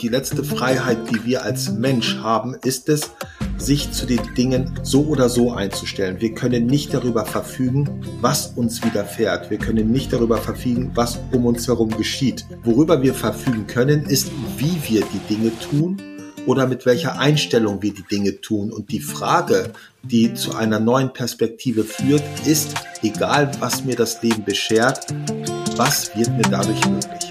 Die letzte Freiheit, die wir als Mensch haben, ist es, sich zu den Dingen so oder so einzustellen. Wir können nicht darüber verfügen, was uns widerfährt. Wir können nicht darüber verfügen, was um uns herum geschieht. Worüber wir verfügen können, ist, wie wir die Dinge tun oder mit welcher Einstellung wir die Dinge tun. Und die Frage, die zu einer neuen Perspektive führt, ist, egal was mir das Leben beschert, was wird mir dadurch möglich?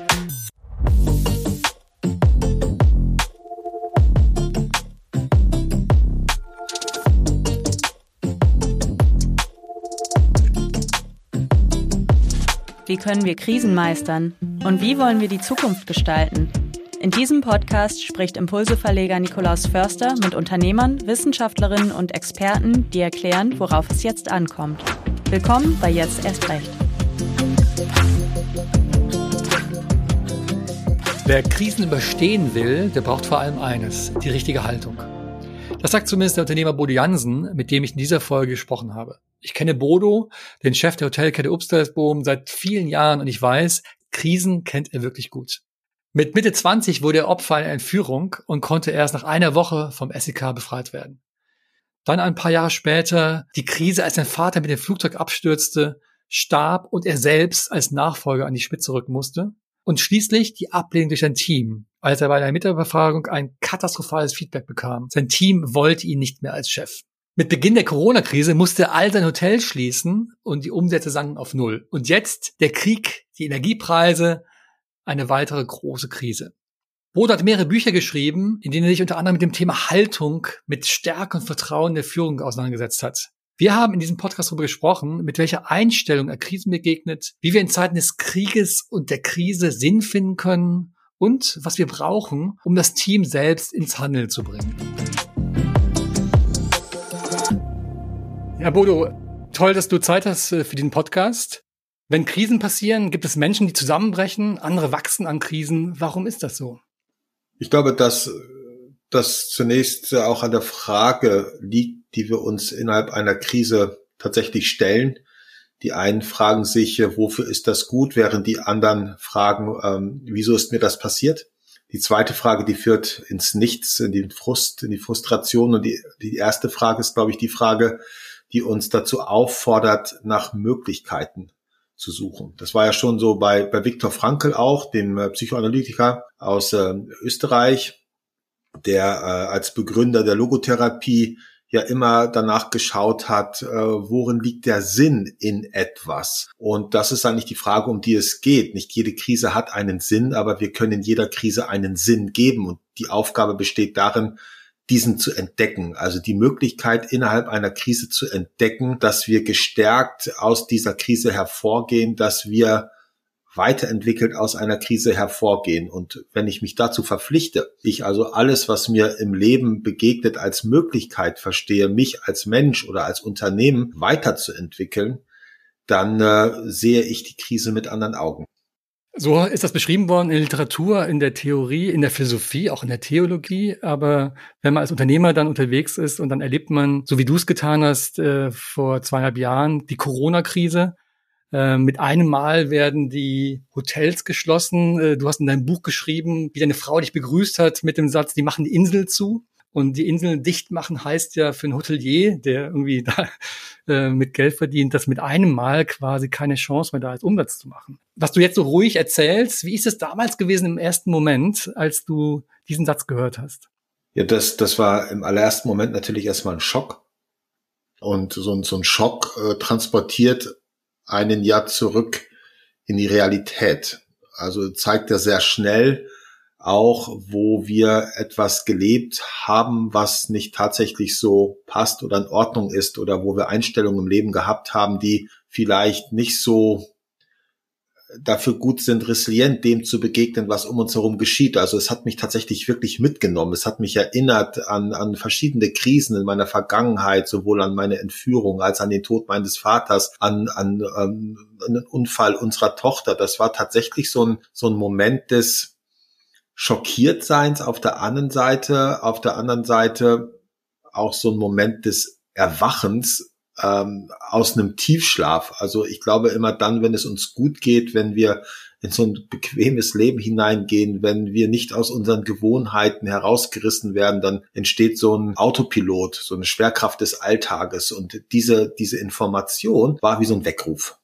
Können wir Krisen meistern? Und wie wollen wir die Zukunft gestalten? In diesem Podcast spricht Impulseverleger Nikolaus Förster mit Unternehmern, Wissenschaftlerinnen und Experten, die erklären, worauf es jetzt ankommt. Willkommen bei Jetzt erst recht. Wer Krisen überstehen will, der braucht vor allem eines, die richtige Haltung. Das sagt zumindest der Unternehmer Bodo Jansen, mit dem ich in dieser Folge gesprochen habe. Ich kenne Bodo, den Chef der Hotelkette Upstalsboom, seit vielen Jahren und ich weiß, Krisen kennt er wirklich gut. Mit Mitte 20 wurde er Opfer einer Entführung und konnte erst nach einer Woche vom SEK befreit werden. Dann ein paar Jahre später die Krise, als sein Vater mit dem Flugzeug abstürzte, starb und er selbst als Nachfolger an die Spitze rücken musste. Und schließlich die Ablehnung durch sein Team, als er bei einer Mitarbeiterbefragung ein katastrophales Feedback bekam. Sein Team wollte ihn nicht mehr als Chef. Mit Beginn der Corona-Krise musste er all sein Hotel schließen und die Umsätze sanken auf Null. Und jetzt der Krieg, die Energiepreise, eine weitere große Krise. Bodo hat mehrere Bücher geschrieben, in denen er sich unter anderem mit dem Thema Haltung, mit Stärke und Vertrauen der Führung auseinandergesetzt hat. Wir haben in diesem Podcast darüber gesprochen, mit welcher Einstellung er Krisen begegnet, wie wir in Zeiten des Krieges und der Krise Sinn finden können und was wir brauchen, um das Team selbst ins Handeln zu bringen. Ja, Bodo, toll, dass du Zeit hast äh, für diesen Podcast. Wenn Krisen passieren, gibt es Menschen, die zusammenbrechen, andere wachsen an Krisen. Warum ist das so? Ich glaube, dass das zunächst auch an der Frage liegt, die wir uns innerhalb einer Krise tatsächlich stellen. Die einen fragen sich, wofür ist das gut, während die anderen fragen, ähm, wieso ist mir das passiert? Die zweite Frage, die führt ins Nichts, in den Frust, in die Frustration. Und die, die erste Frage ist, glaube ich, die Frage, die uns dazu auffordert, nach Möglichkeiten zu suchen. Das war ja schon so bei, bei Viktor Frankl auch, dem äh, Psychoanalytiker aus äh, Österreich, der äh, als Begründer der Logotherapie ja immer danach geschaut hat, äh, worin liegt der Sinn in etwas. Und das ist eigentlich die Frage, um die es geht. Nicht jede Krise hat einen Sinn, aber wir können in jeder Krise einen Sinn geben. Und die Aufgabe besteht darin, diesen zu entdecken. Also die Möglichkeit innerhalb einer Krise zu entdecken, dass wir gestärkt aus dieser Krise hervorgehen, dass wir weiterentwickelt aus einer Krise hervorgehen. Und wenn ich mich dazu verpflichte, ich also alles, was mir im Leben begegnet, als Möglichkeit verstehe, mich als Mensch oder als Unternehmen weiterzuentwickeln, dann äh, sehe ich die Krise mit anderen Augen. So ist das beschrieben worden in der Literatur, in der Theorie, in der Philosophie, auch in der Theologie. Aber wenn man als Unternehmer dann unterwegs ist und dann erlebt man, so wie du es getan hast äh, vor zweieinhalb Jahren, die Corona-Krise. Äh, mit einem Mal werden die Hotels geschlossen. Äh, du hast in deinem Buch geschrieben, wie deine Frau dich begrüßt hat mit dem Satz, die machen die Insel zu. Und die Inseln dicht machen heißt ja für einen Hotelier, der irgendwie da äh, mit Geld verdient, dass mit einem Mal quasi keine Chance mehr da ist, Umsatz zu machen. Was du jetzt so ruhig erzählst, wie ist es damals gewesen im ersten Moment, als du diesen Satz gehört hast? Ja, das, das war im allerersten Moment natürlich erstmal ein Schock. Und so, ein so ein Schock äh, transportiert einen Jahr zurück in die Realität. Also zeigt er sehr schnell, auch wo wir etwas gelebt haben, was nicht tatsächlich so passt oder in Ordnung ist oder wo wir Einstellungen im Leben gehabt haben, die vielleicht nicht so dafür gut sind, resilient dem zu begegnen, was um uns herum geschieht. Also es hat mich tatsächlich wirklich mitgenommen. Es hat mich erinnert an, an verschiedene Krisen in meiner Vergangenheit, sowohl an meine Entführung als an den Tod meines Vaters, an, an, an einen Unfall unserer Tochter. Das war tatsächlich so ein, so ein Moment des, schockiert Seins auf der anderen Seite, auf der anderen Seite auch so ein Moment des Erwachens ähm, aus einem Tiefschlaf. Also ich glaube immer dann, wenn es uns gut geht, wenn wir in so ein bequemes Leben hineingehen, wenn wir nicht aus unseren Gewohnheiten herausgerissen werden, dann entsteht so ein Autopilot, so eine Schwerkraft des Alltages. Und diese, diese Information war wie so ein Weckruf.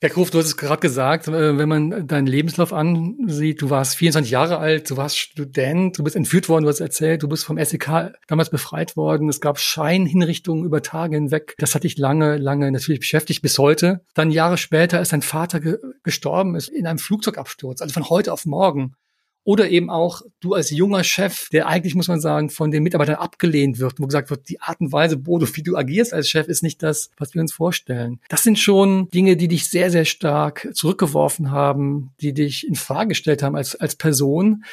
Herr Kruf, du hast es gerade gesagt, äh, wenn man deinen Lebenslauf ansieht, du warst 24 Jahre alt, du warst Student, du bist entführt worden, du hast erzählt, du bist vom SEK damals befreit worden, es gab Scheinhinrichtungen über Tage hinweg. Das hat dich lange, lange natürlich beschäftigt bis heute. Dann Jahre später ist dein Vater ge gestorben, ist in einem Flugzeugabsturz, also von heute auf morgen. Oder eben auch du als junger Chef, der eigentlich, muss man sagen, von den Mitarbeitern abgelehnt wird, wo gesagt wird, die Art und Weise, Bodo, wie du agierst als Chef, ist nicht das, was wir uns vorstellen. Das sind schon Dinge, die dich sehr, sehr stark zurückgeworfen haben, die dich in Frage gestellt haben als, als Person.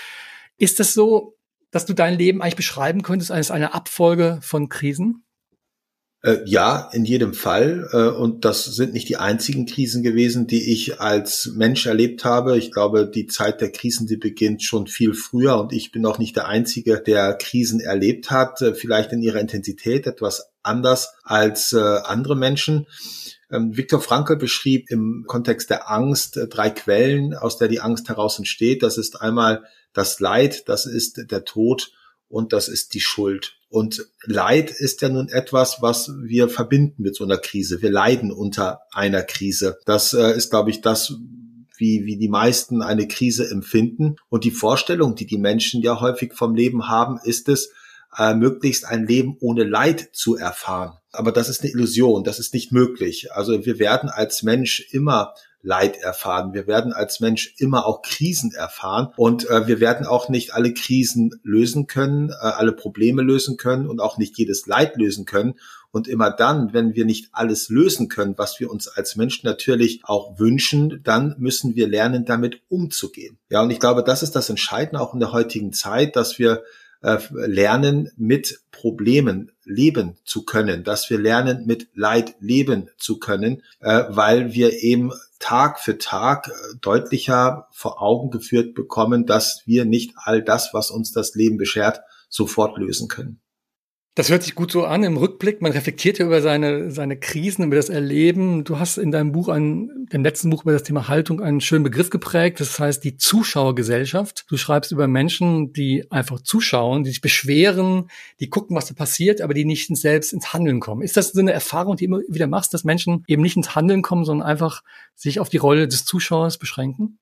Ist das so, dass du dein Leben eigentlich beschreiben könntest als eine Abfolge von Krisen? Äh, ja, in jedem Fall. Äh, und das sind nicht die einzigen Krisen gewesen, die ich als Mensch erlebt habe. Ich glaube, die Zeit der Krisen, die beginnt schon viel früher. Und ich bin auch nicht der Einzige, der Krisen erlebt hat. Äh, vielleicht in ihrer Intensität etwas anders als andere Menschen. Ähm, Viktor Frankl beschrieb im Kontext der Angst drei Quellen, aus der die Angst heraus entsteht. Das ist einmal das Leid, das ist der Tod und das ist die Schuld. Und Leid ist ja nun etwas, was wir verbinden mit so einer Krise. Wir leiden unter einer Krise. Das äh, ist, glaube ich, das, wie, wie die meisten eine Krise empfinden. Und die Vorstellung, die die Menschen ja häufig vom Leben haben, ist es, äh, möglichst ein Leben ohne Leid zu erfahren. Aber das ist eine Illusion, das ist nicht möglich. Also wir werden als Mensch immer Leid erfahren. Wir werden als Mensch immer auch Krisen erfahren und äh, wir werden auch nicht alle Krisen lösen können, äh, alle Probleme lösen können und auch nicht jedes Leid lösen können. Und immer dann, wenn wir nicht alles lösen können, was wir uns als Menschen natürlich auch wünschen, dann müssen wir lernen, damit umzugehen. Ja, und ich glaube, das ist das Entscheidende auch in der heutigen Zeit, dass wir äh, lernen, mit Problemen leben zu können, dass wir lernen, mit Leid leben zu können, äh, weil wir eben Tag für Tag äh, deutlicher vor Augen geführt bekommen, dass wir nicht all das, was uns das Leben beschert, sofort lösen können. Das hört sich gut so an im Rückblick. Man reflektiert ja über seine, seine Krisen, über das Erleben. Du hast in deinem Buch, ein, dem letzten Buch über das Thema Haltung, einen schönen Begriff geprägt. Das heißt die Zuschauergesellschaft. Du schreibst über Menschen, die einfach zuschauen, die sich beschweren, die gucken, was da passiert, aber die nicht selbst ins Handeln kommen. Ist das so eine Erfahrung, die du immer wieder machst, dass Menschen eben nicht ins Handeln kommen, sondern einfach sich auf die Rolle des Zuschauers beschränken?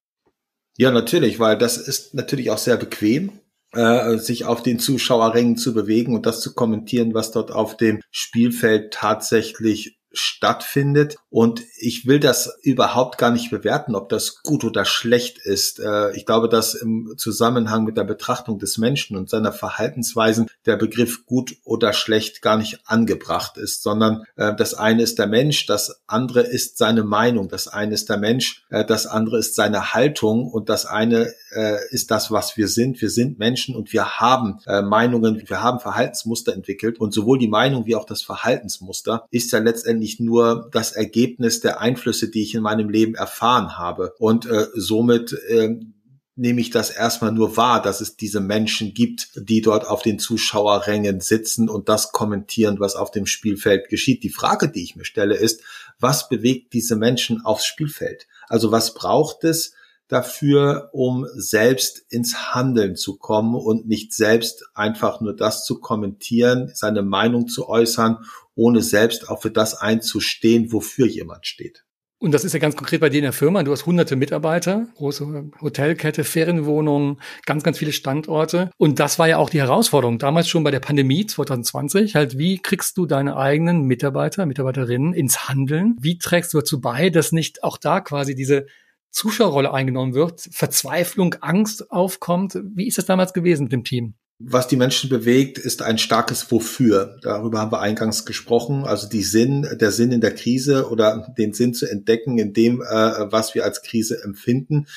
Ja, natürlich, weil das ist natürlich auch sehr bequem äh, sich auf den Zuschauerrängen zu bewegen und das zu kommentieren, was dort auf dem Spielfeld tatsächlich stattfindet. Und ich will das überhaupt gar nicht bewerten, ob das gut oder schlecht ist. Äh, ich glaube, dass im Zusammenhang mit der Betrachtung des Menschen und seiner Verhaltensweisen der Begriff gut oder schlecht gar nicht angebracht ist, sondern äh, das eine ist der Mensch, das andere ist seine Meinung, das eine ist der Mensch, äh, das andere ist seine Haltung und das eine ist das, was wir sind. Wir sind Menschen und wir haben Meinungen, wir haben Verhaltensmuster entwickelt und sowohl die Meinung wie auch das Verhaltensmuster ist ja letztendlich nicht nur das Ergebnis der Einflüsse, die ich in meinem Leben erfahren habe. Und äh, somit äh, nehme ich das erstmal nur wahr, dass es diese Menschen gibt, die dort auf den Zuschauerrängen sitzen und das kommentieren, was auf dem Spielfeld geschieht. Die Frage, die ich mir stelle, ist, was bewegt diese Menschen aufs Spielfeld? Also was braucht es, dafür, um selbst ins Handeln zu kommen und nicht selbst einfach nur das zu kommentieren, seine Meinung zu äußern, ohne selbst auch für das einzustehen, wofür jemand steht. Und das ist ja ganz konkret bei dir in der Firma. Du hast hunderte Mitarbeiter, große Hotelkette, Ferienwohnungen, ganz, ganz viele Standorte. Und das war ja auch die Herausforderung damals schon bei der Pandemie 2020. Halt, wie kriegst du deine eigenen Mitarbeiter, Mitarbeiterinnen ins Handeln? Wie trägst du dazu bei, dass nicht auch da quasi diese Zuschauerrolle eingenommen wird, Verzweiflung, Angst aufkommt. Wie ist das damals gewesen mit dem Team? Was die Menschen bewegt, ist ein starkes Wofür. Darüber haben wir eingangs gesprochen. Also die Sinn, der Sinn in der Krise oder den Sinn zu entdecken in dem, äh, was wir als Krise empfinden.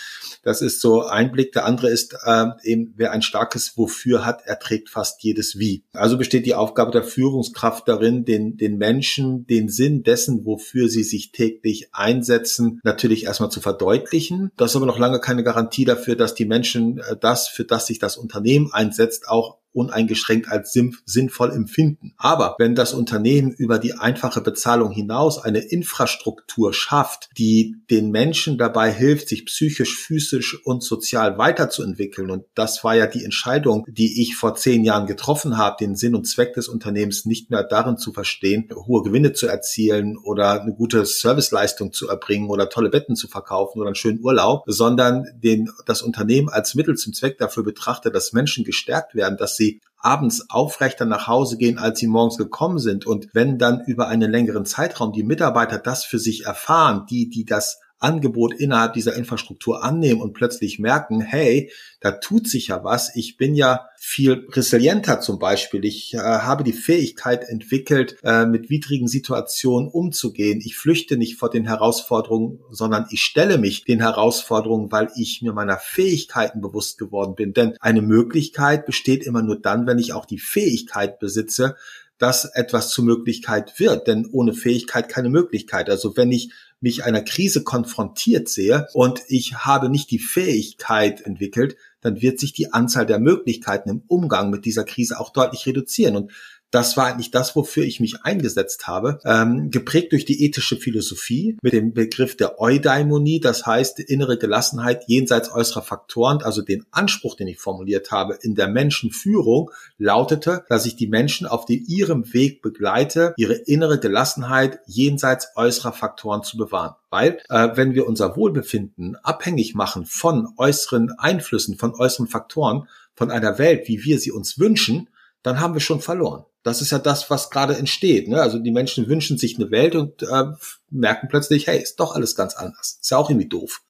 Das ist so ein Blick. Der andere ist äh, eben, wer ein starkes Wofür hat, erträgt fast jedes Wie. Also besteht die Aufgabe der Führungskraft darin, den, den Menschen den Sinn dessen, wofür sie sich täglich einsetzen, natürlich erstmal zu verdeutlichen. Das ist aber noch lange keine Garantie dafür, dass die Menschen äh, das, für das sich das Unternehmen einsetzt, auch uneingeschränkt als sinnvoll empfinden. Aber wenn das Unternehmen über die einfache Bezahlung hinaus eine Infrastruktur schafft, die den Menschen dabei hilft, sich psychisch, physisch und sozial weiterzuentwickeln, und das war ja die Entscheidung, die ich vor zehn Jahren getroffen habe, den Sinn und Zweck des Unternehmens nicht mehr darin zu verstehen, hohe Gewinne zu erzielen oder eine gute Serviceleistung zu erbringen oder tolle Betten zu verkaufen oder einen schönen Urlaub, sondern den, das Unternehmen als Mittel zum Zweck dafür betrachte, dass Menschen gestärkt werden, dass sie abends aufrechter nach Hause gehen, als sie morgens gekommen sind. Und wenn dann über einen längeren Zeitraum die Mitarbeiter das für sich erfahren, die, die das Angebot innerhalb dieser Infrastruktur annehmen und plötzlich merken, hey, da tut sich ja was. Ich bin ja viel resilienter zum Beispiel. Ich äh, habe die Fähigkeit entwickelt, äh, mit widrigen Situationen umzugehen. Ich flüchte nicht vor den Herausforderungen, sondern ich stelle mich den Herausforderungen, weil ich mir meiner Fähigkeiten bewusst geworden bin. Denn eine Möglichkeit besteht immer nur dann, wenn ich auch die Fähigkeit besitze, dass etwas zur Möglichkeit wird. Denn ohne Fähigkeit keine Möglichkeit. Also wenn ich mich einer Krise konfrontiert sehe und ich habe nicht die Fähigkeit entwickelt, dann wird sich die Anzahl der Möglichkeiten im Umgang mit dieser Krise auch deutlich reduzieren. Und das war eigentlich das, wofür ich mich eingesetzt habe, ähm, geprägt durch die ethische Philosophie mit dem Begriff der Eudaimonie, das heißt innere Gelassenheit jenseits äußerer Faktoren, also den Anspruch, den ich formuliert habe in der Menschenführung, lautete, dass ich die Menschen auf den, ihrem Weg begleite, ihre innere Gelassenheit jenseits äußerer Faktoren zu bewahren. Weil äh, wenn wir unser Wohlbefinden abhängig machen von äußeren Einflüssen, von äußeren Faktoren, von einer Welt, wie wir sie uns wünschen, dann haben wir schon verloren. Das ist ja das, was gerade entsteht. Ne? Also die Menschen wünschen sich eine Welt und äh, merken plötzlich, hey, ist doch alles ganz anders. Ist ja auch irgendwie doof.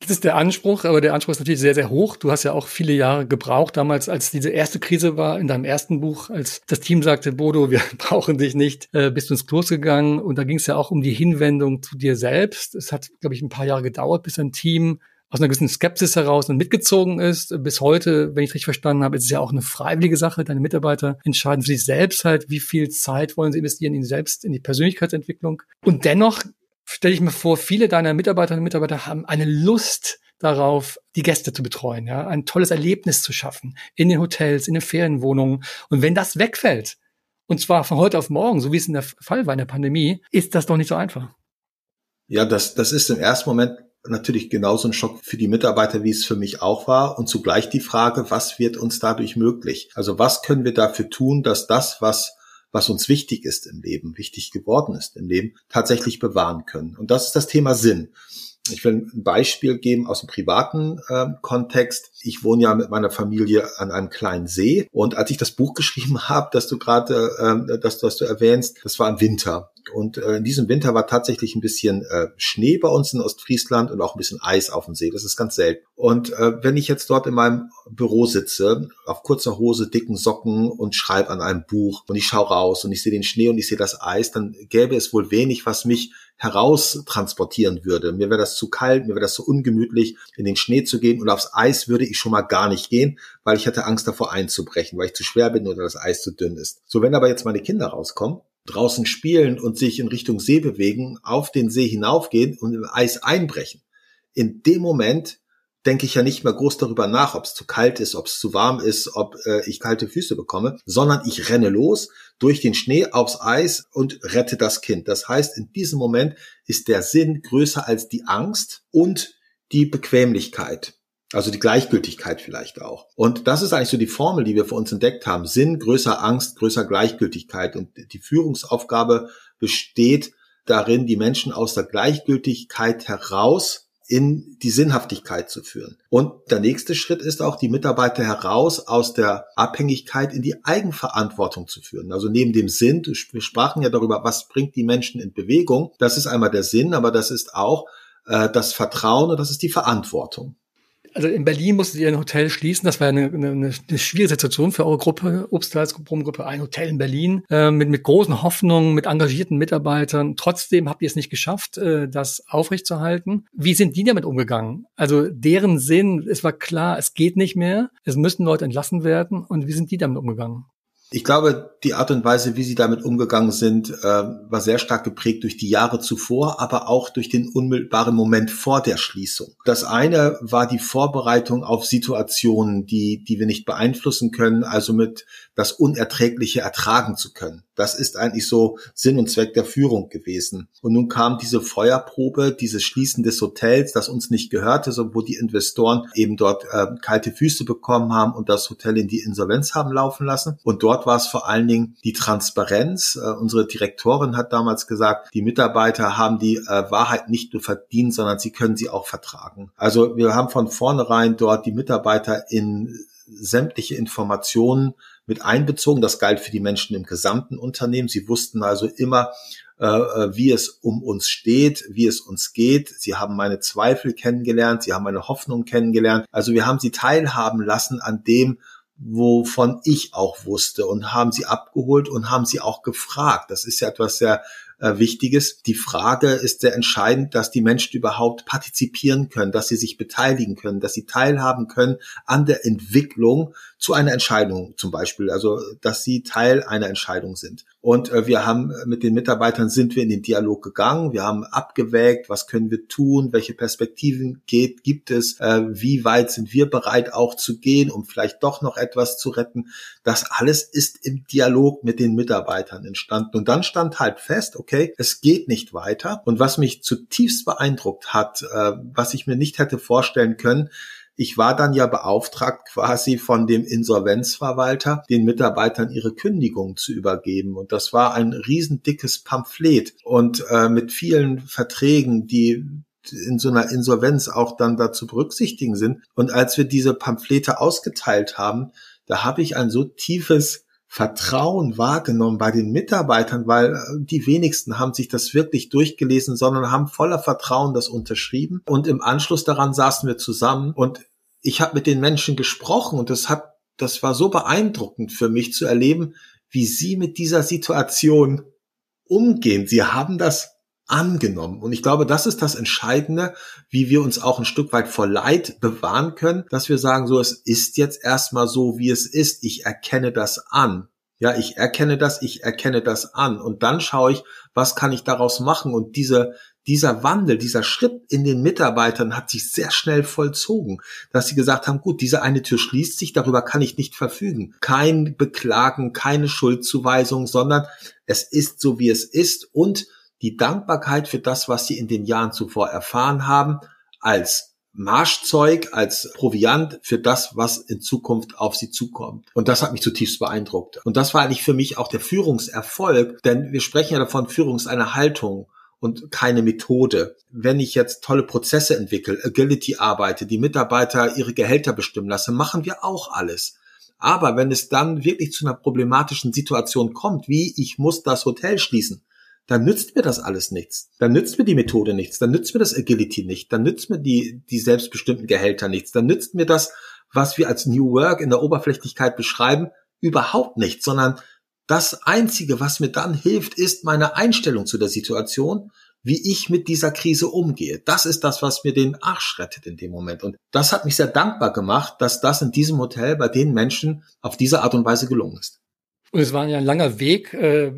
Das ist der Anspruch, aber der Anspruch ist natürlich sehr, sehr hoch. Du hast ja auch viele Jahre gebraucht, damals, als diese erste Krise war, in deinem ersten Buch, als das Team sagte, Bodo, wir brauchen dich nicht, äh, bist du ins Klos gegangen. Und da ging es ja auch um die Hinwendung zu dir selbst. Es hat, glaube ich, ein paar Jahre gedauert, bis ein Team aus einer gewissen Skepsis heraus und mitgezogen ist. Bis heute, wenn ich richtig verstanden habe, ist es ja auch eine freiwillige Sache. Deine Mitarbeiter entscheiden für sich selbst halt, wie viel Zeit wollen sie investieren in selbst, in die Persönlichkeitsentwicklung. Und dennoch stelle ich mir vor, viele deiner Mitarbeiterinnen und Mitarbeiter haben eine Lust darauf, die Gäste zu betreuen, ja, ein tolles Erlebnis zu schaffen in den Hotels, in den Ferienwohnungen. Und wenn das wegfällt, und zwar von heute auf morgen, so wie es in der Fall war in der Pandemie, ist das doch nicht so einfach. Ja, das, das ist im ersten Moment natürlich genauso ein Schock für die Mitarbeiter, wie es für mich auch war. Und zugleich die Frage, was wird uns dadurch möglich? Also was können wir dafür tun, dass das, was was uns wichtig ist im Leben, wichtig geworden ist im Leben, tatsächlich bewahren können. Und das ist das Thema Sinn. Ich will ein Beispiel geben aus dem privaten äh, Kontext. Ich wohne ja mit meiner Familie an einem kleinen See und als ich das Buch geschrieben habe, dass du gerade, äh, dass, dass du erwähnst, das war im Winter und äh, in diesem Winter war tatsächlich ein bisschen äh, Schnee bei uns in Ostfriesland und auch ein bisschen Eis auf dem See. Das ist ganz selten. Und äh, wenn ich jetzt dort in meinem Büro sitze, auf kurzer Hose, dicken Socken und schreibe an einem Buch und ich schaue raus und ich sehe den Schnee und ich sehe das Eis, dann gäbe es wohl wenig, was mich heraustransportieren würde. Mir wäre das zu kalt, mir wäre das zu ungemütlich, in den Schnee zu gehen und aufs Eis würde ich schon mal gar nicht gehen, weil ich hätte Angst davor einzubrechen, weil ich zu schwer bin oder das Eis zu dünn ist. So, wenn aber jetzt meine Kinder rauskommen draußen spielen und sich in Richtung See bewegen, auf den See hinaufgehen und im Eis einbrechen. In dem Moment denke ich ja nicht mehr groß darüber nach, ob es zu kalt ist, ob es zu warm ist, ob äh, ich kalte Füße bekomme, sondern ich renne los durch den Schnee aufs Eis und rette das Kind. Das heißt, in diesem Moment ist der Sinn größer als die Angst und die Bequemlichkeit. Also die Gleichgültigkeit vielleicht auch. Und das ist eigentlich so die Formel, die wir für uns entdeckt haben. Sinn, größer Angst, größer Gleichgültigkeit. Und die Führungsaufgabe besteht darin, die Menschen aus der Gleichgültigkeit heraus in die Sinnhaftigkeit zu führen. Und der nächste Schritt ist auch, die Mitarbeiter heraus aus der Abhängigkeit in die Eigenverantwortung zu führen. Also neben dem Sinn, wir sprachen ja darüber, was bringt die Menschen in Bewegung. Das ist einmal der Sinn, aber das ist auch äh, das Vertrauen und das ist die Verantwortung also in Berlin musstet ihr ein Hotel schließen. Das war eine, eine, eine schwierige Situation für eure Gruppe, Obstalsgruppe, ein Hotel in Berlin, äh, mit, mit großen Hoffnungen, mit engagierten Mitarbeitern. Trotzdem habt ihr es nicht geschafft, äh, das aufrechtzuerhalten. Wie sind die damit umgegangen? Also deren Sinn, es war klar, es geht nicht mehr, es müssen Leute entlassen werden. Und wie sind die damit umgegangen? Ich glaube, die Art und Weise, wie sie damit umgegangen sind, äh, war sehr stark geprägt durch die Jahre zuvor, aber auch durch den unmittelbaren Moment vor der Schließung. Das eine war die Vorbereitung auf Situationen, die, die wir nicht beeinflussen können, also mit das Unerträgliche ertragen zu können. Das ist eigentlich so Sinn und Zweck der Führung gewesen. Und nun kam diese Feuerprobe, dieses Schließen des Hotels, das uns nicht gehörte, so wo die Investoren eben dort äh, kalte Füße bekommen haben und das Hotel in die Insolvenz haben laufen lassen. Und dort war es vor allen Dingen die Transparenz. Äh, unsere Direktorin hat damals gesagt, die Mitarbeiter haben die äh, Wahrheit nicht nur verdient, sondern sie können sie auch vertragen. Also wir haben von vornherein dort die Mitarbeiter in sämtliche Informationen mit einbezogen. Das galt für die Menschen im gesamten Unternehmen. Sie wussten also immer, äh, äh, wie es um uns steht, wie es uns geht. Sie haben meine Zweifel kennengelernt, sie haben meine Hoffnung kennengelernt. Also wir haben sie teilhaben lassen an dem, wovon ich auch wusste und haben sie abgeholt und haben sie auch gefragt. Das ist ja etwas sehr äh, Wichtiges. Die Frage ist sehr entscheidend, dass die Menschen überhaupt partizipieren können, dass sie sich beteiligen können, dass sie teilhaben können an der Entwicklung zu einer Entscheidung zum Beispiel, also dass sie Teil einer Entscheidung sind. Und äh, wir haben äh, mit den Mitarbeitern sind wir in den Dialog gegangen, wir haben abgewägt, was können wir tun, welche Perspektiven geht, gibt es, äh, wie weit sind wir bereit auch zu gehen, um vielleicht doch noch etwas zu retten. Das alles ist im Dialog mit den Mitarbeitern entstanden. Und dann stand halt fest, okay, es geht nicht weiter. Und was mich zutiefst beeindruckt hat, äh, was ich mir nicht hätte vorstellen können, ich war dann ja beauftragt, quasi von dem Insolvenzverwalter den Mitarbeitern ihre Kündigung zu übergeben. Und das war ein riesendickes Pamphlet und äh, mit vielen Verträgen, die in so einer Insolvenz auch dann dazu berücksichtigen sind. Und als wir diese Pamphlete ausgeteilt haben, da habe ich ein so tiefes Vertrauen wahrgenommen bei den Mitarbeitern, weil äh, die wenigsten haben sich das wirklich durchgelesen, sondern haben voller Vertrauen das unterschrieben. Und im Anschluss daran saßen wir zusammen und ich habe mit den Menschen gesprochen und das hat, das war so beeindruckend für mich zu erleben, wie sie mit dieser Situation umgehen. Sie haben das angenommen. Und ich glaube, das ist das Entscheidende, wie wir uns auch ein Stück weit vor Leid bewahren können, dass wir sagen, so, es ist jetzt erstmal so, wie es ist. Ich erkenne das an. Ja, ich erkenne das, ich erkenne das an. Und dann schaue ich, was kann ich daraus machen? Und diese, dieser Wandel, dieser Schritt in den Mitarbeitern hat sich sehr schnell vollzogen, dass sie gesagt haben, gut, diese eine Tür schließt sich, darüber kann ich nicht verfügen. Kein Beklagen, keine Schuldzuweisung, sondern es ist so, wie es ist und die Dankbarkeit für das, was sie in den Jahren zuvor erfahren haben, als Marschzeug, als Proviant für das, was in Zukunft auf sie zukommt. Und das hat mich zutiefst beeindruckt. Und das war eigentlich für mich auch der Führungserfolg, denn wir sprechen ja davon, Führung ist eine Haltung und keine Methode. Wenn ich jetzt tolle Prozesse entwickle, Agility arbeite, die Mitarbeiter ihre Gehälter bestimmen lasse, machen wir auch alles. Aber wenn es dann wirklich zu einer problematischen Situation kommt, wie ich muss das Hotel schließen, dann nützt mir das alles nichts. Dann nützt mir die Methode nichts. Dann nützt mir das Agility nicht. Dann nützt mir die, die selbstbestimmten Gehälter nichts. Dann nützt mir das, was wir als New Work in der Oberflächlichkeit beschreiben, überhaupt nichts, sondern das einzige, was mir dann hilft, ist meine Einstellung zu der Situation, wie ich mit dieser Krise umgehe. Das ist das, was mir den Arsch rettet in dem Moment. Und das hat mich sehr dankbar gemacht, dass das in diesem Hotel bei den Menschen auf diese Art und Weise gelungen ist. Und es war ja ein langer Weg, äh,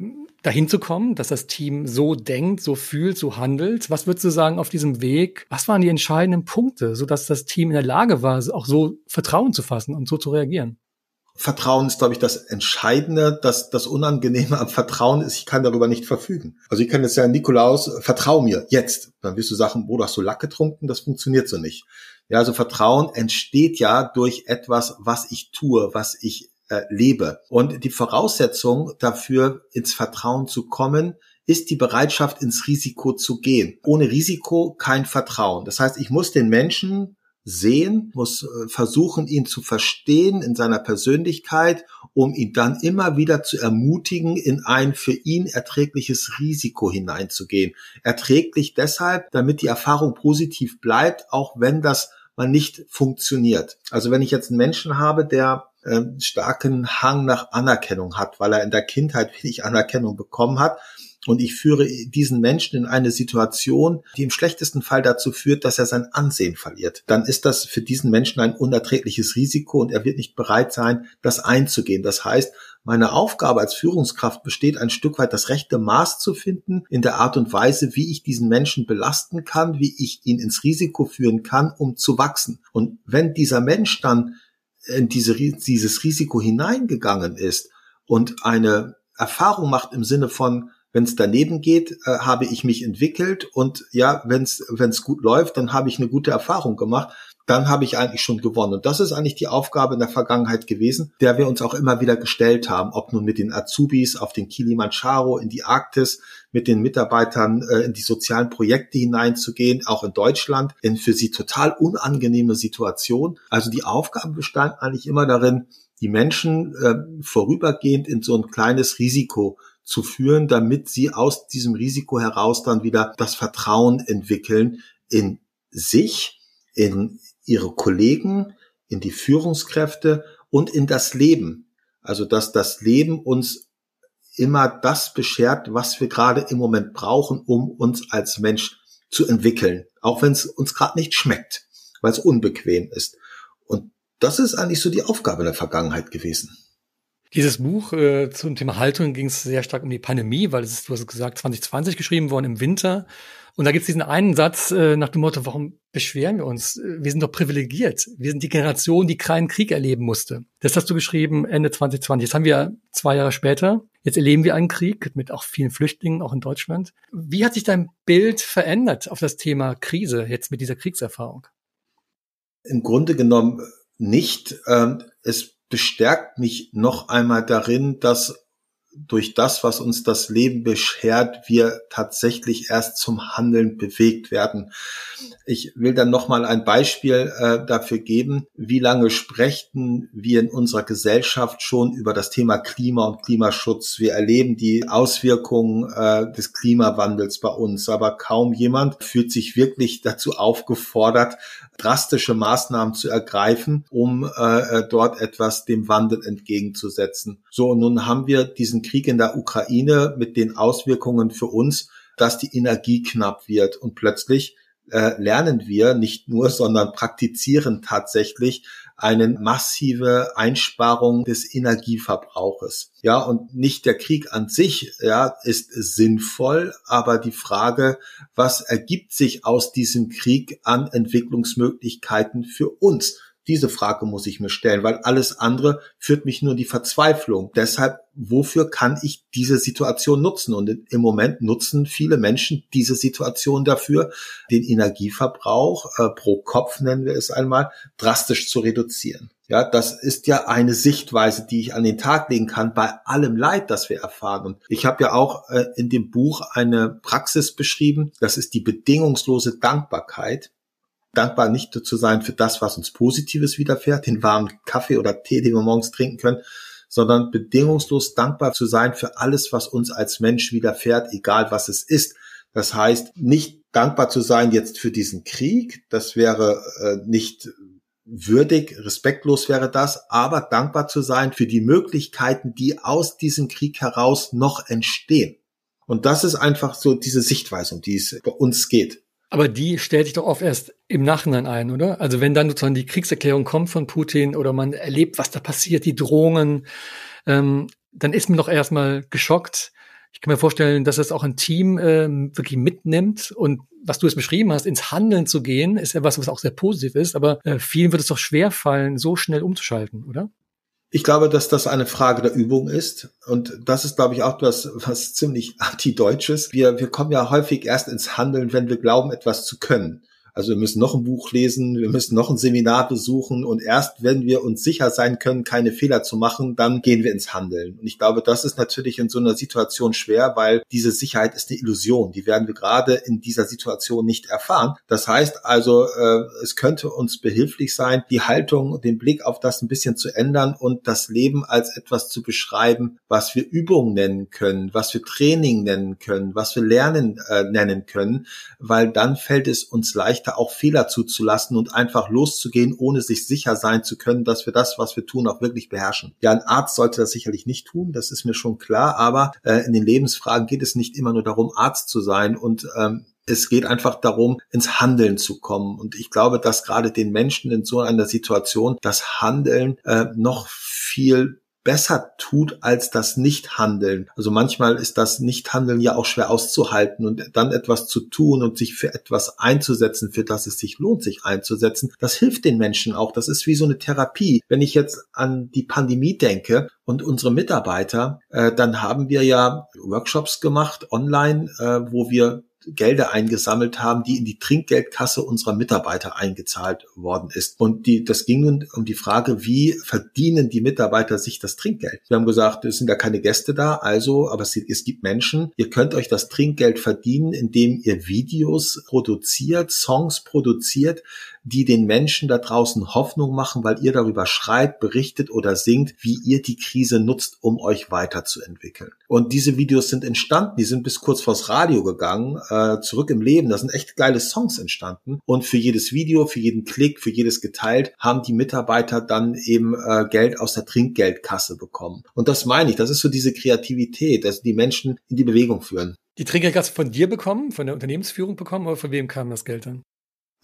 dahin zu kommen, dass das Team so denkt, so fühlt, so handelt. Was würdest du sagen auf diesem Weg? Was waren die entscheidenden Punkte, sodass das Team in der Lage war, auch so Vertrauen zu fassen und so zu reagieren? Vertrauen ist, glaube ich, das Entscheidende. Das, das Unangenehme am Vertrauen ist, ich kann darüber nicht verfügen. Also ich kann jetzt sagen, Nikolaus, vertrau mir jetzt. Dann wirst du sagen, du hast so Lack getrunken, das funktioniert so nicht. Ja, also Vertrauen entsteht ja durch etwas, was ich tue, was ich äh, lebe. Und die Voraussetzung dafür, ins Vertrauen zu kommen, ist die Bereitschaft, ins Risiko zu gehen. Ohne Risiko kein Vertrauen. Das heißt, ich muss den Menschen sehen, muss äh, versuchen, ihn zu verstehen in seiner Persönlichkeit, um ihn dann immer wieder zu ermutigen, in ein für ihn erträgliches Risiko hineinzugehen. Erträglich deshalb, damit die Erfahrung positiv bleibt, auch wenn das mal nicht funktioniert. Also wenn ich jetzt einen Menschen habe, der äh, starken Hang nach Anerkennung hat, weil er in der Kindheit wenig Anerkennung bekommen hat, und ich führe diesen Menschen in eine Situation, die im schlechtesten Fall dazu führt, dass er sein Ansehen verliert. Dann ist das für diesen Menschen ein unerträgliches Risiko und er wird nicht bereit sein, das einzugehen. Das heißt, Meine Aufgabe als Führungskraft besteht ein Stück weit das rechte Maß zu finden in der Art und Weise, wie ich diesen Menschen belasten kann, wie ich ihn ins Risiko führen kann, um zu wachsen. Und wenn dieser Mensch dann in diese, dieses Risiko hineingegangen ist und eine Erfahrung macht im Sinne von, wenn es daneben geht, äh, habe ich mich entwickelt und ja, wenn es gut läuft, dann habe ich eine gute Erfahrung gemacht dann habe ich eigentlich schon gewonnen. Und das ist eigentlich die Aufgabe in der Vergangenheit gewesen, der wir uns auch immer wieder gestellt haben, ob nun mit den Azubis auf den Kilimanjaro, in die Arktis, mit den Mitarbeitern äh, in die sozialen Projekte hineinzugehen, auch in Deutschland, in für sie total unangenehme Situation. Also die Aufgabe bestand eigentlich immer darin, die Menschen äh, vorübergehend in so ein kleines Risiko zu führen, damit sie aus diesem Risiko heraus dann wieder das Vertrauen entwickeln in sich, in ihre Kollegen, in die Führungskräfte und in das Leben. Also dass das Leben uns immer das beschert, was wir gerade im Moment brauchen, um uns als Mensch zu entwickeln, auch wenn es uns gerade nicht schmeckt, weil es unbequem ist. Und das ist eigentlich so die Aufgabe der Vergangenheit gewesen. Dieses Buch äh, zum Thema Haltung ging es sehr stark um die Pandemie, weil es ist, du hast gesagt, 2020 geschrieben worden im Winter. Und da gibt es diesen einen Satz äh, nach dem Motto, warum beschweren wir uns? Wir sind doch privilegiert. Wir sind die Generation, die keinen Krieg erleben musste. Das hast du geschrieben Ende 2020. Jetzt haben wir zwei Jahre später. Jetzt erleben wir einen Krieg mit auch vielen Flüchtlingen, auch in Deutschland. Wie hat sich dein Bild verändert auf das Thema Krise jetzt mit dieser Kriegserfahrung? Im Grunde genommen nicht. Ähm, es bestärkt mich noch einmal darin, dass durch das, was uns das Leben beschert, wir tatsächlich erst zum Handeln bewegt werden. Ich will dann noch mal ein Beispiel äh, dafür geben, wie lange sprechen wir in unserer Gesellschaft schon über das Thema Klima und Klimaschutz. Wir erleben die Auswirkungen äh, des Klimawandels bei uns, aber kaum jemand fühlt sich wirklich dazu aufgefordert, drastische Maßnahmen zu ergreifen, um äh, dort etwas dem Wandel entgegenzusetzen. So, und nun haben wir diesen Krieg in der Ukraine mit den Auswirkungen für uns, dass die Energie knapp wird und plötzlich äh, lernen wir nicht nur, sondern praktizieren tatsächlich eine massive Einsparung des Energieverbrauches. Ja, und nicht der Krieg an sich, ja, ist sinnvoll, aber die Frage, was ergibt sich aus diesem Krieg an Entwicklungsmöglichkeiten für uns? Diese Frage muss ich mir stellen, weil alles andere führt mich nur in die Verzweiflung. Deshalb, wofür kann ich diese Situation nutzen? Und im Moment nutzen viele Menschen diese Situation dafür, den Energieverbrauch äh, pro Kopf, nennen wir es einmal, drastisch zu reduzieren. Ja, das ist ja eine Sichtweise, die ich an den Tag legen kann bei allem Leid, das wir erfahren. Und ich habe ja auch äh, in dem Buch eine Praxis beschrieben, das ist die bedingungslose Dankbarkeit dankbar nicht zu sein für das, was uns Positives widerfährt, den warmen Kaffee oder Tee, den wir morgens trinken können, sondern bedingungslos dankbar zu sein für alles, was uns als Mensch widerfährt, egal was es ist. Das heißt, nicht dankbar zu sein jetzt für diesen Krieg, das wäre äh, nicht würdig, respektlos wäre das, aber dankbar zu sein für die Möglichkeiten, die aus diesem Krieg heraus noch entstehen. Und das ist einfach so diese Sichtweise, um die es bei uns geht. Aber die stellt sich doch oft erst im Nachhinein ein, oder? Also wenn dann sozusagen die Kriegserklärung kommt von Putin oder man erlebt, was da passiert, die Drohungen, ähm, dann ist man doch erstmal geschockt. Ich kann mir vorstellen, dass es auch ein Team ähm, wirklich mitnimmt und was du es beschrieben hast, ins Handeln zu gehen, ist ja was, was auch sehr positiv ist, aber äh, vielen wird es doch schwer fallen, so schnell umzuschalten, oder? Ich glaube, dass das eine Frage der Übung ist. Und das ist, glaube ich, auch was, was ziemlich anti-deutsches. Wir, wir kommen ja häufig erst ins Handeln, wenn wir glauben, etwas zu können. Also wir müssen noch ein Buch lesen, wir müssen noch ein Seminar besuchen und erst wenn wir uns sicher sein können, keine Fehler zu machen, dann gehen wir ins Handeln. Und ich glaube, das ist natürlich in so einer Situation schwer, weil diese Sicherheit ist eine Illusion. Die werden wir gerade in dieser Situation nicht erfahren. Das heißt also, äh, es könnte uns behilflich sein, die Haltung, den Blick auf das ein bisschen zu ändern und das Leben als etwas zu beschreiben, was wir Übung nennen können, was wir Training nennen können, was wir Lernen äh, nennen können, weil dann fällt es uns leichter, leichter, auch Fehler zuzulassen und einfach loszugehen, ohne sich sicher sein zu können, dass wir das, was wir tun, auch wirklich beherrschen. Ja, ein Arzt sollte das sicherlich nicht tun, das ist mir schon klar, aber äh, in den Lebensfragen geht es nicht immer nur darum, Arzt zu sein und ähm, es geht einfach darum, ins Handeln zu kommen. Und ich glaube, dass gerade den Menschen in so einer Situation das Handeln äh, noch viel besser tut als das Nichthandeln. Also manchmal ist das Nichthandeln ja auch schwer auszuhalten und dann etwas zu tun und sich für etwas einzusetzen, für das es sich lohnt, sich einzusetzen. Das hilft den Menschen auch. Das ist wie so eine Therapie. Wenn ich jetzt an die Pandemie denke und unsere Mitarbeiter, äh, dann haben wir ja Workshops gemacht online, äh, wo wir Gelder eingesammelt haben, die in die Trinkgeldkasse unserer Mitarbeiter eingezahlt worden ist. Und die, das ging um die Frage, wie verdienen die Mitarbeiter sich das Trinkgeld? Wir haben gesagt, es sind ja keine Gäste da, also, aber es, es gibt Menschen, ihr könnt euch das Trinkgeld verdienen, indem ihr Videos produziert, Songs produziert, die den Menschen da draußen Hoffnung machen, weil ihr darüber schreibt, berichtet oder singt, wie ihr die Krise nutzt, um euch weiterzuentwickeln. Und diese Videos sind entstanden, die sind bis kurz vors Radio gegangen, äh, zurück im Leben. Da sind echt geile Songs entstanden. Und für jedes Video, für jeden Klick, für jedes geteilt, haben die Mitarbeiter dann eben äh, Geld aus der Trinkgeldkasse bekommen. Und das meine ich, das ist so diese Kreativität, also die Menschen in die Bewegung führen. Die Trinkgeldkasse von dir bekommen, von der Unternehmensführung bekommen oder von wem kam das Geld dann?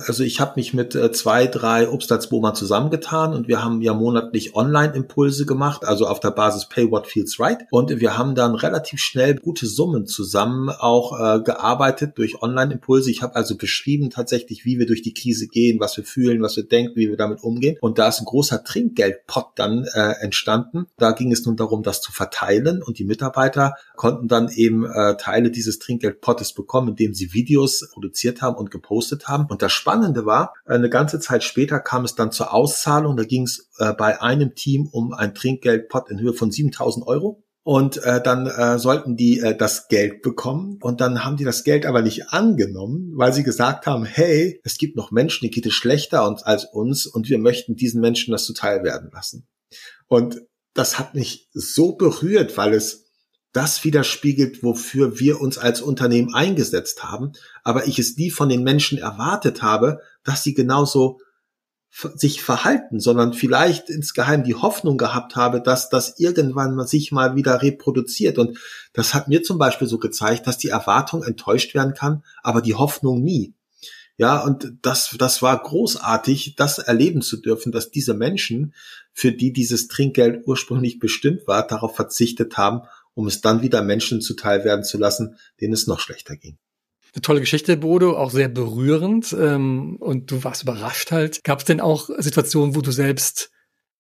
Also ich habe mich mit äh, zwei, drei Obstalsbohmer zusammengetan und wir haben ja monatlich Online-Impulse gemacht, also auf der Basis Pay What Feels Right. Und wir haben dann relativ schnell gute Summen zusammen auch äh, gearbeitet durch Online-Impulse. Ich habe also beschrieben tatsächlich, wie wir durch die Krise gehen, was wir fühlen, was wir denken, wie wir damit umgehen. Und da ist ein großer Trinkgeldpot dann äh, entstanden. Da ging es nun darum, das zu verteilen und die Mitarbeiter konnten dann eben äh, Teile dieses Trinkgeldpottes bekommen, indem sie Videos produziert haben und gepostet haben. Und das Spannende war, eine ganze Zeit später kam es dann zur Auszahlung. Da ging es äh, bei einem Team um ein Trinkgeldpot in Höhe von 7000 Euro. Und äh, dann äh, sollten die äh, das Geld bekommen. Und dann haben die das Geld aber nicht angenommen, weil sie gesagt haben, hey, es gibt noch Menschen, die geht es schlechter als uns und wir möchten diesen Menschen das zuteil werden lassen. Und das hat mich so berührt, weil es das widerspiegelt, wofür wir uns als Unternehmen eingesetzt haben, aber ich es nie von den Menschen erwartet habe, dass sie genauso sich verhalten, sondern vielleicht insgeheim die Hoffnung gehabt habe, dass das irgendwann sich mal wieder reproduziert. Und das hat mir zum Beispiel so gezeigt, dass die Erwartung enttäuscht werden kann, aber die Hoffnung nie. Ja, und das, das war großartig, das erleben zu dürfen, dass diese Menschen, für die dieses Trinkgeld ursprünglich bestimmt war, darauf verzichtet haben um es dann wieder Menschen zuteil werden zu lassen, denen es noch schlechter ging. Eine tolle Geschichte, Bodo, auch sehr berührend. Ähm, und du warst überrascht halt. Gab es denn auch Situationen, wo du selbst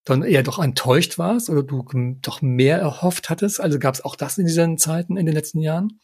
dann eher doch enttäuscht warst oder du doch mehr erhofft hattest? Also gab es auch das in diesen Zeiten in den letzten Jahren?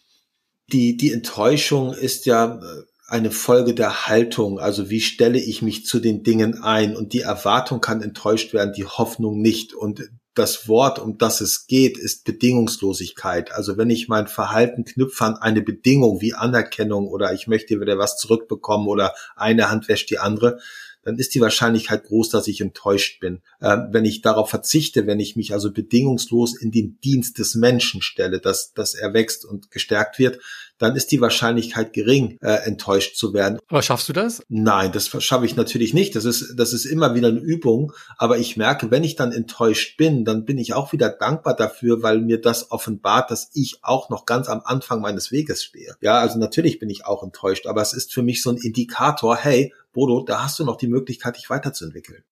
Die, die Enttäuschung ist ja äh, eine Folge der Haltung. Also wie stelle ich mich zu den Dingen ein? Und die Erwartung kann enttäuscht werden, die Hoffnung nicht. Und das Wort, um das es geht, ist Bedingungslosigkeit. Also wenn ich mein Verhalten knüpfe an eine Bedingung wie Anerkennung oder ich möchte wieder was zurückbekommen oder eine Hand wäscht die andere, dann ist die Wahrscheinlichkeit groß, dass ich enttäuscht bin. Äh, wenn ich darauf verzichte, wenn ich mich also bedingungslos in den Dienst des Menschen stelle, dass, dass er wächst und gestärkt wird, dann ist die Wahrscheinlichkeit gering, äh, enttäuscht zu werden. Aber schaffst du das? Nein, das schaffe ich natürlich nicht. Das ist, das ist immer wieder eine Übung. Aber ich merke, wenn ich dann enttäuscht bin, dann bin ich auch wieder dankbar dafür, weil mir das offenbart, dass ich auch noch ganz am Anfang meines Weges stehe. Ja, also natürlich bin ich auch enttäuscht, aber es ist für mich so ein Indikator, hey, Bodo, da hast du noch die Möglichkeit, dich weiterzuentwickeln.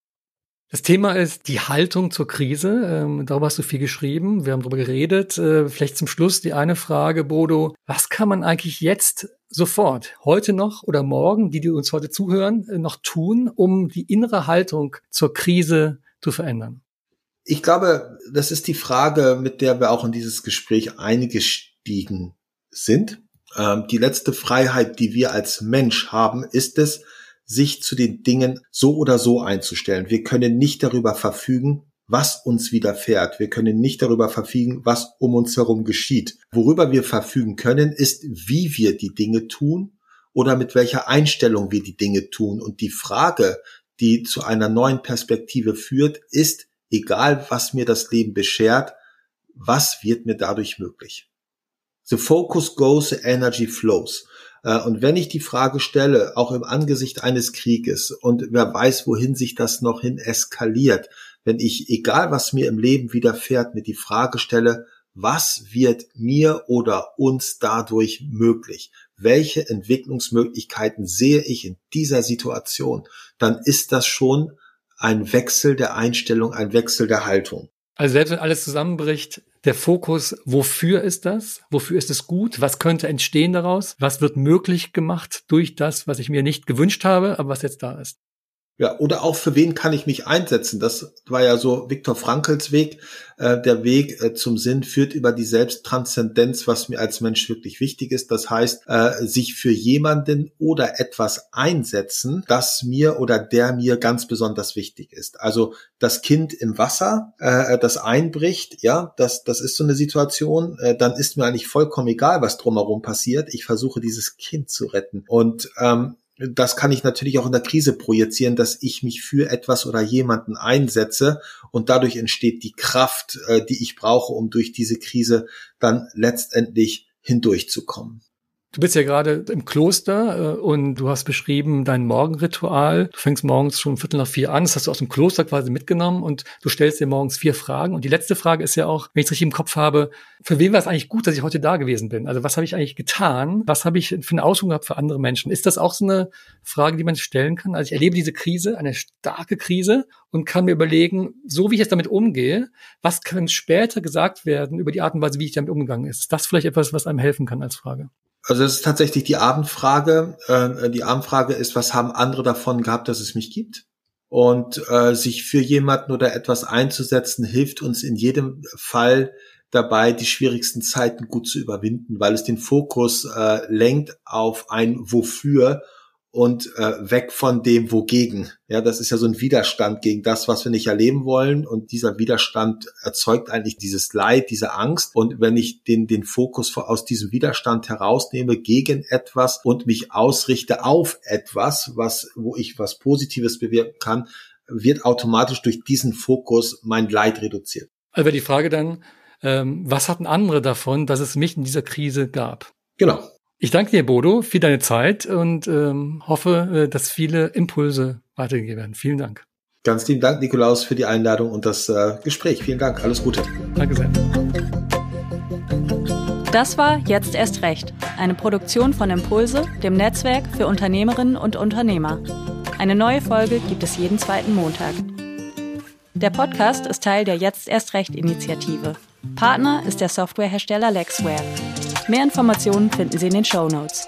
Das Thema ist die Haltung zur Krise. Ähm, darüber hast du viel geschrieben. Wir haben darüber geredet. Äh, vielleicht zum Schluss die eine Frage, Bodo. Was kann man eigentlich jetzt sofort, heute noch oder morgen, die, die uns heute zuhören, äh, noch tun, um die innere Haltung zur Krise zu verändern? Ich glaube, das ist die Frage, mit der wir auch in dieses Gespräch eingestiegen sind. Ähm, die letzte Freiheit, die wir als Mensch haben, ist es, sich zu den Dingen so oder so einzustellen. Wir können nicht darüber verfügen, was uns widerfährt. Wir können nicht darüber verfügen, was um uns herum geschieht. Worüber wir verfügen können, ist, wie wir die Dinge tun oder mit welcher Einstellung wir die Dinge tun. Und die Frage, die zu einer neuen Perspektive führt, ist, egal was mir das Leben beschert, was wird mir dadurch möglich? The focus goes, the energy flows. Äh, und wenn ich die Frage stelle, auch im Angesicht eines Krieges, und wer weiß, wohin sich das noch hin eskaliert, wenn ich, egal was mir im Leben widerfährt, mir die Frage stelle, was wird mir oder uns dadurch möglich? Welche Entwicklungsmöglichkeiten sehe ich in dieser Situation? Dann ist das schon ein Wechsel der Einstellung, ein Wechsel der Haltung. Also selbst wenn alles zusammenbricht, der Fokus, wofür ist das? Wofür ist es gut? Was könnte entstehen daraus? Was wird möglich gemacht durch das, was ich mir nicht gewünscht habe, aber was jetzt da ist? Ja, oder auch für wen kann ich mich einsetzen? Das war ja so Viktor Frankls Weg. Äh, der Weg äh, zum Sinn führt über die Selbsttranszendenz, was mir als Mensch wirklich wichtig ist. Das heißt, äh, sich für jemanden oder etwas einsetzen, das mir oder der mir ganz besonders wichtig ist. Also das Kind im Wasser, äh, das einbricht, ja, das, das ist so eine Situation, äh, dann ist mir eigentlich vollkommen egal, was drumherum passiert. Ich versuche dieses Kind zu retten. Und ähm, das kann ich natürlich auch in der Krise projizieren, dass ich mich für etwas oder jemanden einsetze und dadurch entsteht die Kraft, äh, die ich brauche, um durch diese Krise dann letztendlich hindurchzukommen. Du bist ja gerade im Kloster äh, und du hast beschrieben dein Morgenritual. Du fängst morgens schon Viertel nach vier an. Das hast du aus dem Kloster quasi mitgenommen und du stellst dir morgens vier Fragen. Und die letzte Frage ist ja auch, wenn ich es richtig im Kopf habe, für wen war es eigentlich gut, dass ich heute da gewesen bin? Also was habe ich eigentlich getan? Was habe ich für eine Auswirkung gehabt für andere Menschen? Ist das auch so eine Frage, die man stellen kann? Also ich erlebe diese Krise, eine starke Krise und kann mir überlegen, so wie ich jetzt damit umgehe, was kann später gesagt werden über die Art und Weise, wie ich damit umgegangen ist? Ist das vielleicht etwas, was einem helfen kann als Frage? Also es ist tatsächlich die Abendfrage. Äh, die Abendfrage ist, was haben andere davon gehabt, dass es mich gibt? Und äh, sich für jemanden oder etwas einzusetzen, hilft uns in jedem Fall dabei, die schwierigsten Zeiten gut zu überwinden, weil es den Fokus äh, lenkt auf ein Wofür und äh, weg von dem wogegen. Ja, das ist ja so ein Widerstand gegen das, was wir nicht erleben wollen. Und dieser Widerstand erzeugt eigentlich dieses Leid, diese Angst. Und wenn ich den, den Fokus aus diesem Widerstand herausnehme gegen etwas und mich ausrichte auf etwas, was, wo ich was Positives bewirken kann, wird automatisch durch diesen Fokus mein Leid reduziert. Also die Frage dann, ähm, was hatten andere davon, dass es mich in dieser Krise gab? Genau. Ich danke dir, Bodo, für deine Zeit und ähm, hoffe, äh, dass viele Impulse weitergegeben werden. Vielen Dank. Ganz lieben Dank, Nikolaus, für die Einladung und das äh, Gespräch. Vielen Dank. Alles Gute. Danke sehr. Das war Jetzt erst recht, eine Produktion von Impulse, dem Netzwerk für Unternehmerinnen und Unternehmer. Eine neue Folge gibt es jeden zweiten Montag. Der Podcast ist Teil der Jetzt erst recht Initiative. Partner ist der Softwarehersteller Lexware. Mehr Informationen finden Sie in den Show Notes.